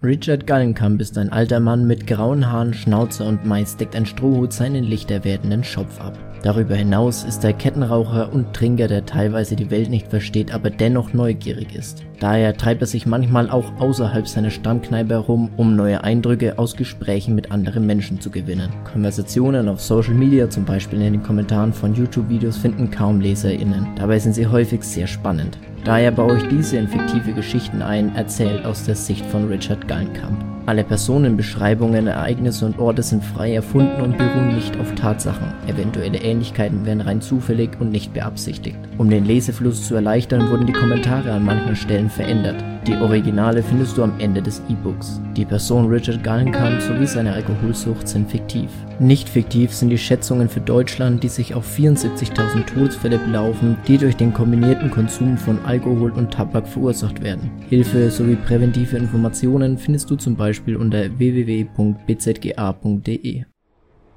Richard Gallenkamp ist ein alter Mann mit grauen Haaren, Schnauze und meist deckt ein Strohhut seinen lichter werdenden Schopf ab. Darüber hinaus ist er Kettenraucher und Trinker, der teilweise die Welt nicht versteht, aber dennoch neugierig ist. Daher treibt er sich manchmal auch außerhalb seiner Stammkneipe herum, um neue Eindrücke aus Gesprächen mit anderen Menschen zu gewinnen. Konversationen auf Social Media, zum Beispiel in den Kommentaren von YouTube-Videos, finden kaum LeserInnen. Dabei sind sie häufig sehr spannend. Daher baue ich diese in fiktive Geschichten ein, erzählt aus der Sicht von Richard Gallenkamp. Alle Personenbeschreibungen, Ereignisse und Orte sind frei erfunden und beruhen nicht auf Tatsachen. Eventuelle Ähnlichkeiten werden rein zufällig und nicht beabsichtigt. Um den Lesefluss zu erleichtern, wurden die Kommentare an manchen Stellen verändert. Die Originale findest du am Ende des E-Books. Die Person Richard Gallenkamp sowie seine Alkoholsucht sind fiktiv. Nicht fiktiv sind die Schätzungen für Deutschland, die sich auf 74.000 Todesfälle belaufen, die durch den kombinierten Konsum von Alkohol und Tabak verursacht werden. Hilfe sowie präventive Informationen findest du zum Beispiel unter www.bzga.de.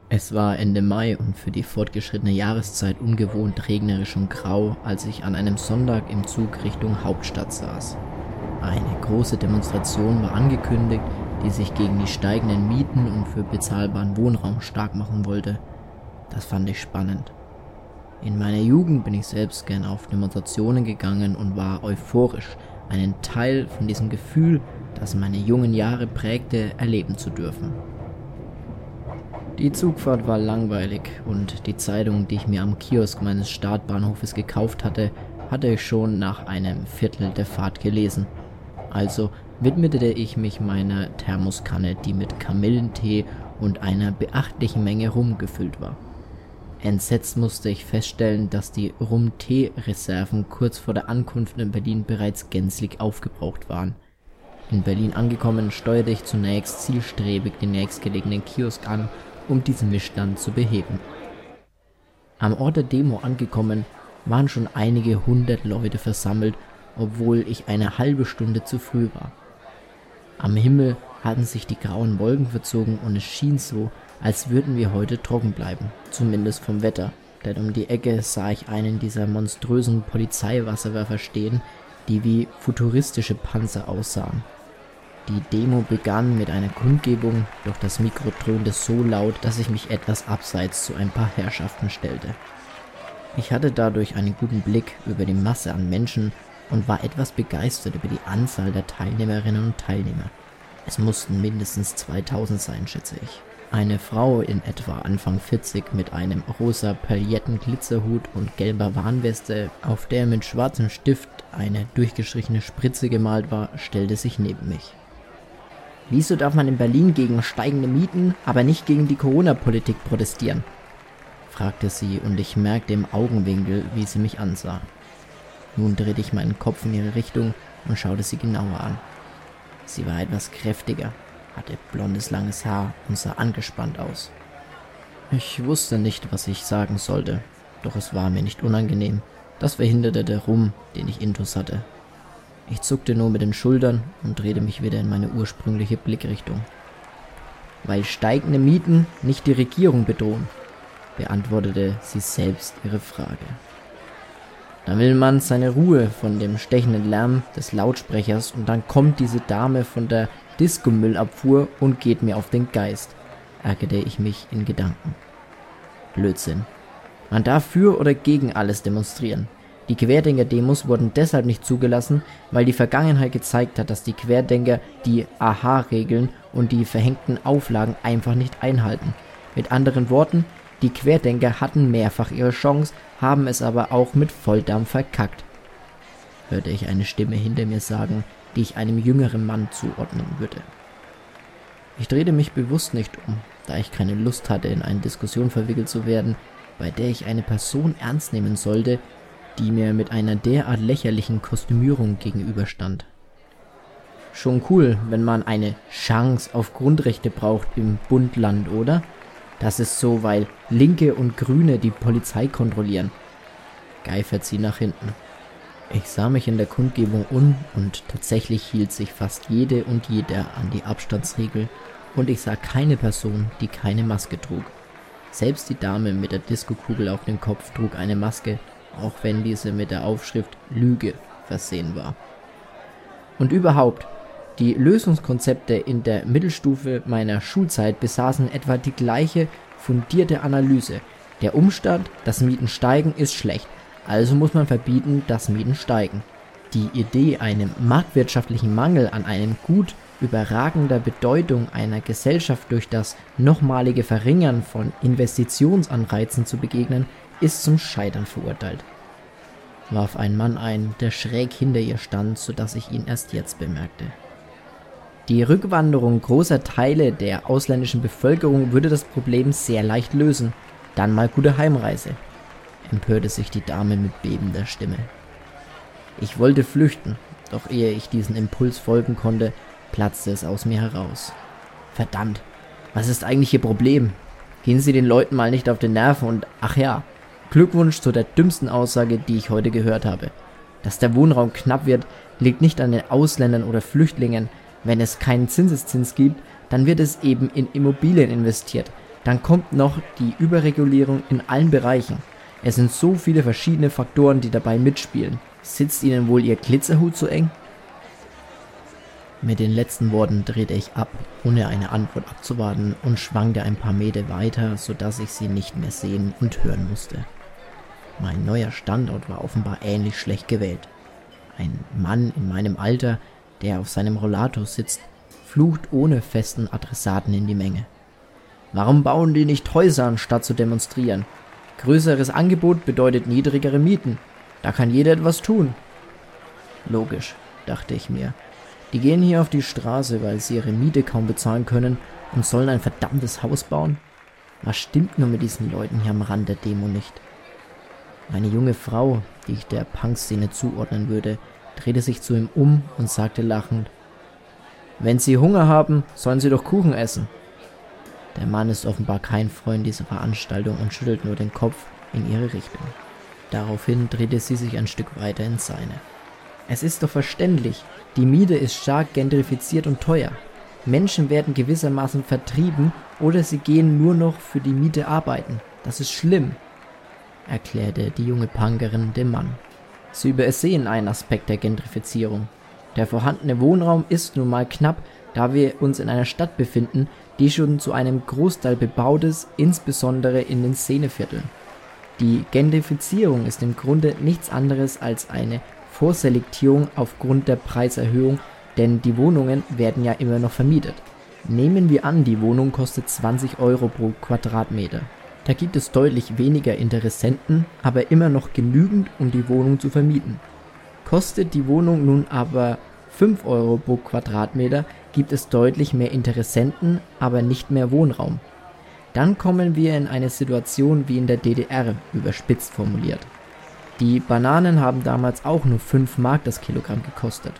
Es war Ende Mai und für die fortgeschrittene Jahreszeit ungewohnt regnerisch und grau, als ich an einem Sonntag im Zug Richtung Hauptstadt saß. Eine große Demonstration war angekündigt, die sich gegen die steigenden Mieten und für bezahlbaren Wohnraum stark machen wollte. Das fand ich spannend. In meiner Jugend bin ich selbst gern auf Demonstrationen gegangen und war euphorisch, einen Teil von diesem Gefühl, das meine jungen Jahre prägte, erleben zu dürfen. Die Zugfahrt war langweilig und die Zeitung, die ich mir am Kiosk meines Startbahnhofes gekauft hatte, hatte ich schon nach einem Viertel der Fahrt gelesen. Also widmete ich mich meiner Thermoskanne, die mit Kamillentee und einer beachtlichen Menge Rum gefüllt war. Entsetzt musste ich feststellen, dass die Rum-Tee-Reserven kurz vor der Ankunft in Berlin bereits gänzlich aufgebraucht waren. In Berlin angekommen, steuerte ich zunächst zielstrebig den nächstgelegenen Kiosk an, um diesen Missstand zu beheben. Am Ort der Demo angekommen, waren schon einige hundert Leute versammelt obwohl ich eine halbe Stunde zu früh war. Am Himmel hatten sich die grauen Wolken verzogen und es schien so, als würden wir heute trocken bleiben, zumindest vom Wetter, denn um die Ecke sah ich einen dieser monströsen Polizeiwasserwerfer stehen, die wie futuristische Panzer aussahen. Die Demo begann mit einer Kundgebung, doch das Mikro dröhnte so laut, dass ich mich etwas abseits zu ein paar Herrschaften stellte. Ich hatte dadurch einen guten Blick über die Masse an Menschen und war etwas begeistert über die Anzahl der Teilnehmerinnen und Teilnehmer. Es mussten mindestens 2000 sein, schätze ich. Eine Frau in etwa Anfang 40 mit einem rosa Pailletten-Glitzerhut und gelber Warnweste, auf der mit schwarzem Stift eine durchgestrichene Spritze gemalt war, stellte sich neben mich. Wieso darf man in Berlin gegen steigende Mieten, aber nicht gegen die Corona-Politik protestieren? fragte sie und ich merkte im Augenwinkel, wie sie mich ansah. Nun drehte ich meinen Kopf in ihre Richtung und schaute sie genauer an. Sie war etwas kräftiger, hatte blondes langes Haar und sah angespannt aus. Ich wusste nicht, was ich sagen sollte, doch es war mir nicht unangenehm. Das verhinderte der Rum, den ich intus hatte. Ich zuckte nur mit den Schultern und drehte mich wieder in meine ursprüngliche Blickrichtung. Weil steigende Mieten nicht die Regierung bedrohen, beantwortete sie selbst ihre Frage. Da will man seine Ruhe von dem stechenden Lärm des Lautsprechers und dann kommt diese Dame von der Disco-Müllabfuhr und geht mir auf den Geist, ärgerte ich mich in Gedanken. Blödsinn. Man darf für oder gegen alles demonstrieren. Die Querdenker-Demos wurden deshalb nicht zugelassen, weil die Vergangenheit gezeigt hat, dass die Querdenker die Aha-Regeln und die verhängten Auflagen einfach nicht einhalten. Mit anderen Worten, die Querdenker hatten mehrfach ihre Chance, haben es aber auch mit Volldampf verkackt, hörte ich eine Stimme hinter mir sagen, die ich einem jüngeren Mann zuordnen würde. Ich drehte mich bewusst nicht um, da ich keine Lust hatte, in eine Diskussion verwickelt zu werden, bei der ich eine Person ernst nehmen sollte, die mir mit einer derart lächerlichen Kostümierung gegenüberstand. Schon cool, wenn man eine Chance auf Grundrechte braucht im Bundland, oder? Das ist so, weil Linke und Grüne die Polizei kontrollieren. Geifert sie nach hinten. Ich sah mich in der Kundgebung um und tatsächlich hielt sich fast jede und jeder an die Abstandsregel und ich sah keine Person, die keine Maske trug. Selbst die Dame mit der Diskokugel auf dem Kopf trug eine Maske, auch wenn diese mit der Aufschrift Lüge versehen war. Und überhaupt, Die Lösungskonzepte in der Mittelstufe meiner Schulzeit besaßen etwa die gleiche fundierte Analyse. Der Umstand, dass Mieten steigen, ist schlecht, also muss man verbieten, dass Mieten steigen. Die Idee, einem marktwirtschaftlichen Mangel an einem Gut überragender Bedeutung einer Gesellschaft durch das nochmalige Verringern von Investitionsanreizen zu begegnen, ist zum Scheitern verurteilt, warf ein Mann ein, der schräg hinter ihr stand, so dass ich ihn erst jetzt bemerkte. Die Rückwanderung großer Teile der ausländischen Bevölkerung würde das Problem sehr leicht lösen. Dann mal gute Heimreise, empörte sich die Dame mit bebender Stimme. Ich wollte flüchten, doch ehe ich diesen Impuls folgen konnte, platzte es aus mir heraus. Verdammt, was ist eigentlich Ihr Problem? Gehen Sie den Leuten mal nicht auf den Nerven und ach ja, Glückwunsch zu der dümmsten Aussage, die ich heute gehört habe. Dass der Wohnraum knapp wird, liegt nicht an den Ausländern oder Flüchtlingen. Wenn es keinen Zinseszins gibt, dann wird es eben in Immobilien investiert. Dann kommt noch die Überregulierung in allen Bereichen. Es sind so viele verschiedene Faktoren, die dabei mitspielen. Sitzt Ihnen wohl Ihr Glitzerhut zu eng? Mit den letzten Worten drehte ich ab, ohne eine Antwort abzuwarten, und schwankte ein paar Meter weiter, so dass ich sie nicht mehr sehen und hören musste. Mein neuer Standort war offenbar ähnlich schlecht gewählt. Ein Mann in meinem Alter, der auf seinem Rollator sitzt, flucht ohne festen Adressaten in die Menge. Warum bauen die nicht Häuser, anstatt zu demonstrieren? Größeres Angebot bedeutet niedrigere Mieten. Da kann jeder etwas tun. Logisch, dachte ich mir die gehen hier auf die Straße, weil sie ihre Miete kaum bezahlen können und sollen ein verdammtes Haus bauen? Was stimmt nur mit diesen Leuten hier am Rand der Demo nicht? Eine junge Frau, die ich der Punk-Szene zuordnen würde, drehte sich zu ihm um und sagte lachend, wenn Sie Hunger haben, sollen Sie doch Kuchen essen. Der Mann ist offenbar kein Freund dieser Veranstaltung und schüttelt nur den Kopf in ihre Richtung. Daraufhin drehte sie sich ein Stück weiter ins seine. Es ist doch verständlich, die Miete ist stark gentrifiziert und teuer. Menschen werden gewissermaßen vertrieben oder sie gehen nur noch für die Miete arbeiten. Das ist schlimm, erklärte die junge Punkerin dem Mann. Sie übersehen einen Aspekt der Gentrifizierung. Der vorhandene Wohnraum ist nun mal knapp, da wir uns in einer Stadt befinden, die schon zu einem Großteil bebaut ist, insbesondere in den Szenevierteln. Die Gentrifizierung ist im Grunde nichts anderes als eine Vorselektierung aufgrund der Preiserhöhung, denn die Wohnungen werden ja immer noch vermietet. Nehmen wir an, die Wohnung kostet 20 Euro pro Quadratmeter. Da gibt es deutlich weniger Interessenten, aber immer noch genügend, um die Wohnung zu vermieten. Kostet die Wohnung nun aber 5 Euro pro Quadratmeter, gibt es deutlich mehr Interessenten, aber nicht mehr Wohnraum. Dann kommen wir in eine Situation wie in der DDR, überspitzt formuliert. Die Bananen haben damals auch nur 5 Mark das Kilogramm gekostet.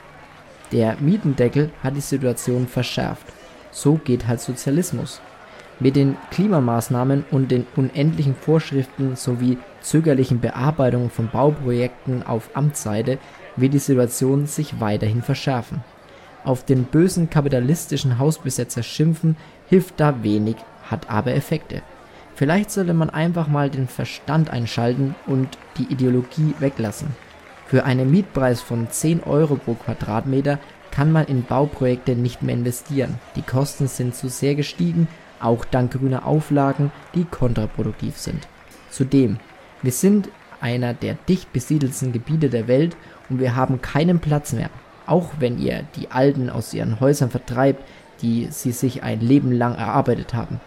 Der Mietendeckel hat die Situation verschärft. So geht halt Sozialismus. Mit den Klimamaßnahmen und den unendlichen Vorschriften sowie zögerlichen Bearbeitungen von Bauprojekten auf Amtsseite wird die Situation sich weiterhin verschärfen. Auf den bösen kapitalistischen Hausbesetzer schimpfen hilft da wenig, hat aber Effekte. Vielleicht sollte man einfach mal den Verstand einschalten und die Ideologie weglassen. Für einen Mietpreis von 10 Euro pro Quadratmeter kann man in Bauprojekte nicht mehr investieren. Die Kosten sind zu sehr gestiegen, auch dank grüner Auflagen, die kontraproduktiv sind. Zudem, wir sind einer der dicht besiedelsten Gebiete der Welt und wir haben keinen Platz mehr. Auch wenn ihr die Alten aus ihren Häusern vertreibt, die sie sich ein Leben lang erarbeitet haben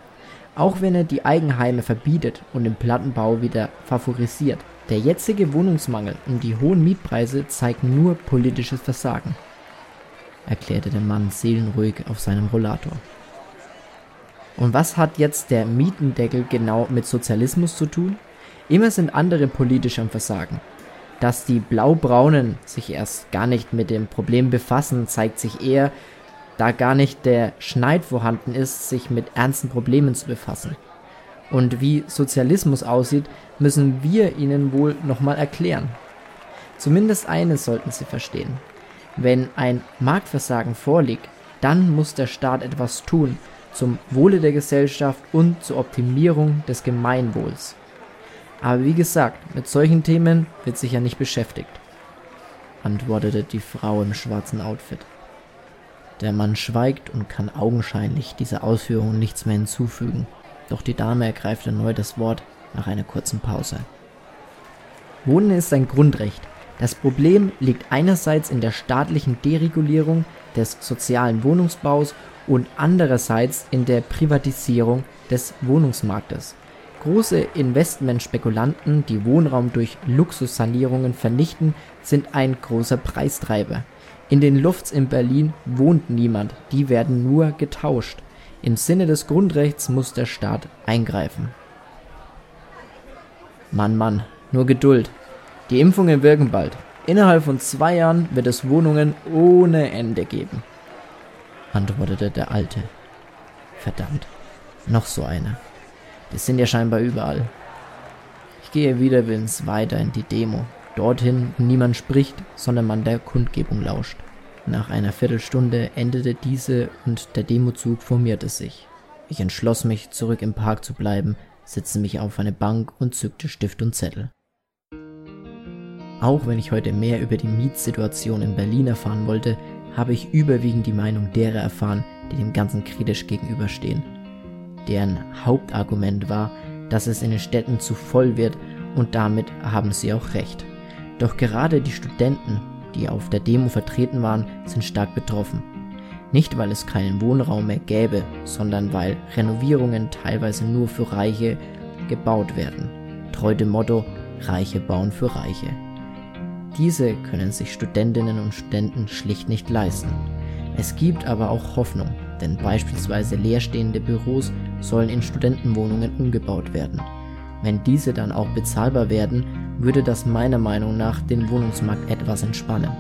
auch wenn er die Eigenheime verbietet und den Plattenbau wieder favorisiert. Der jetzige Wohnungsmangel und die hohen Mietpreise zeigen nur politisches Versagen, erklärte der Mann seelenruhig auf seinem Rollator. Und was hat jetzt der Mietendeckel genau mit Sozialismus zu tun? Immer sind andere politisch am Versagen. Dass die Blaubraunen sich erst gar nicht mit dem Problem befassen, zeigt sich eher, da gar nicht der Schneid vorhanden ist, sich mit ernsten Problemen zu befassen. Und wie Sozialismus aussieht, müssen wir ihnen wohl nochmal erklären. Zumindest eines sollten sie verstehen. Wenn ein Marktversagen vorliegt, dann muss der Staat etwas tun zum Wohle der Gesellschaft und zur Optimierung des Gemeinwohls. Aber wie gesagt, mit solchen Themen wird sich ja nicht beschäftigt, antwortete die Frau im schwarzen Outfit. Der Mann schweigt und kann augenscheinlich dieser Ausführung nichts mehr hinzufügen. Doch die Dame ergreift erneut das Wort nach einer kurzen Pause. Wohnen ist ein Grundrecht. Das Problem liegt einerseits in der staatlichen Deregulierung des sozialen Wohnungsbaus und andererseits in der Privatisierung des Wohnungsmarktes. Große Investmentspekulanten, die Wohnraum durch Luxussanierungen vernichten, sind ein großer Preistreiber. In den Lofts in Berlin wohnt niemand, die werden nur getauscht. Im Sinne des Grundrechts muss der Staat eingreifen. Mann, Mann, nur Geduld. Die Impfungen wirken bald. Innerhalb von zwei Jahren wird es Wohnungen ohne Ende geben, antwortete der Alte. Verdammt, noch so einer. Die sind ja scheinbar überall. Ich gehe wieder willens weiter in die Demo, dorthin, wo niemand spricht, sondern man der Kundgebung lauscht. Nach einer Viertelstunde endete diese und der Demozug formierte sich. Ich entschloss mich, zurück im Park zu bleiben, setzte mich auf eine Bank und zückte Stift und Zettel. Auch wenn ich heute mehr über die Mietsituation in Berlin erfahren wollte, habe ich überwiegend die Meinung derer erfahren, die dem Ganzen kritisch gegenüberstehen. Deren Hauptargument war, dass es in den Städten zu voll wird und damit haben sie auch recht. Doch gerade die Studenten die auf der Demo vertreten waren, sind stark betroffen. Nicht, weil es keinen Wohnraum mehr gäbe, sondern weil Renovierungen teilweise nur für Reiche gebaut werden. Treu dem Motto, Reiche bauen für Reiche. Diese können sich Studentinnen und Studenten schlicht nicht leisten. Es gibt aber auch Hoffnung, denn beispielsweise leerstehende Büros sollen in Studentenwohnungen umgebaut werden. Wenn diese dann auch bezahlbar werden, würde das meiner Meinung nach den Wohnungsmarkt etwas entspannen.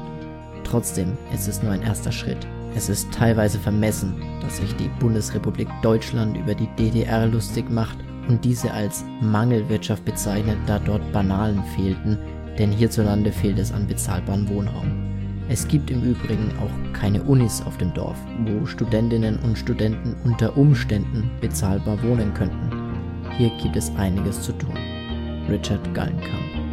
Trotzdem ist es nur ein erster Schritt. Es ist teilweise vermessen, dass sich die Bundesrepublik Deutschland über die DDR lustig macht und diese als Mangelwirtschaft bezeichnet, da dort Banalen fehlten, denn hierzulande fehlt es an bezahlbaren Wohnraum. Es gibt im Übrigen auch keine Unis auf dem Dorf, wo Studentinnen und Studenten unter Umständen bezahlbar wohnen könnten. Hier gibt es einiges zu tun. Richard Gallenkamp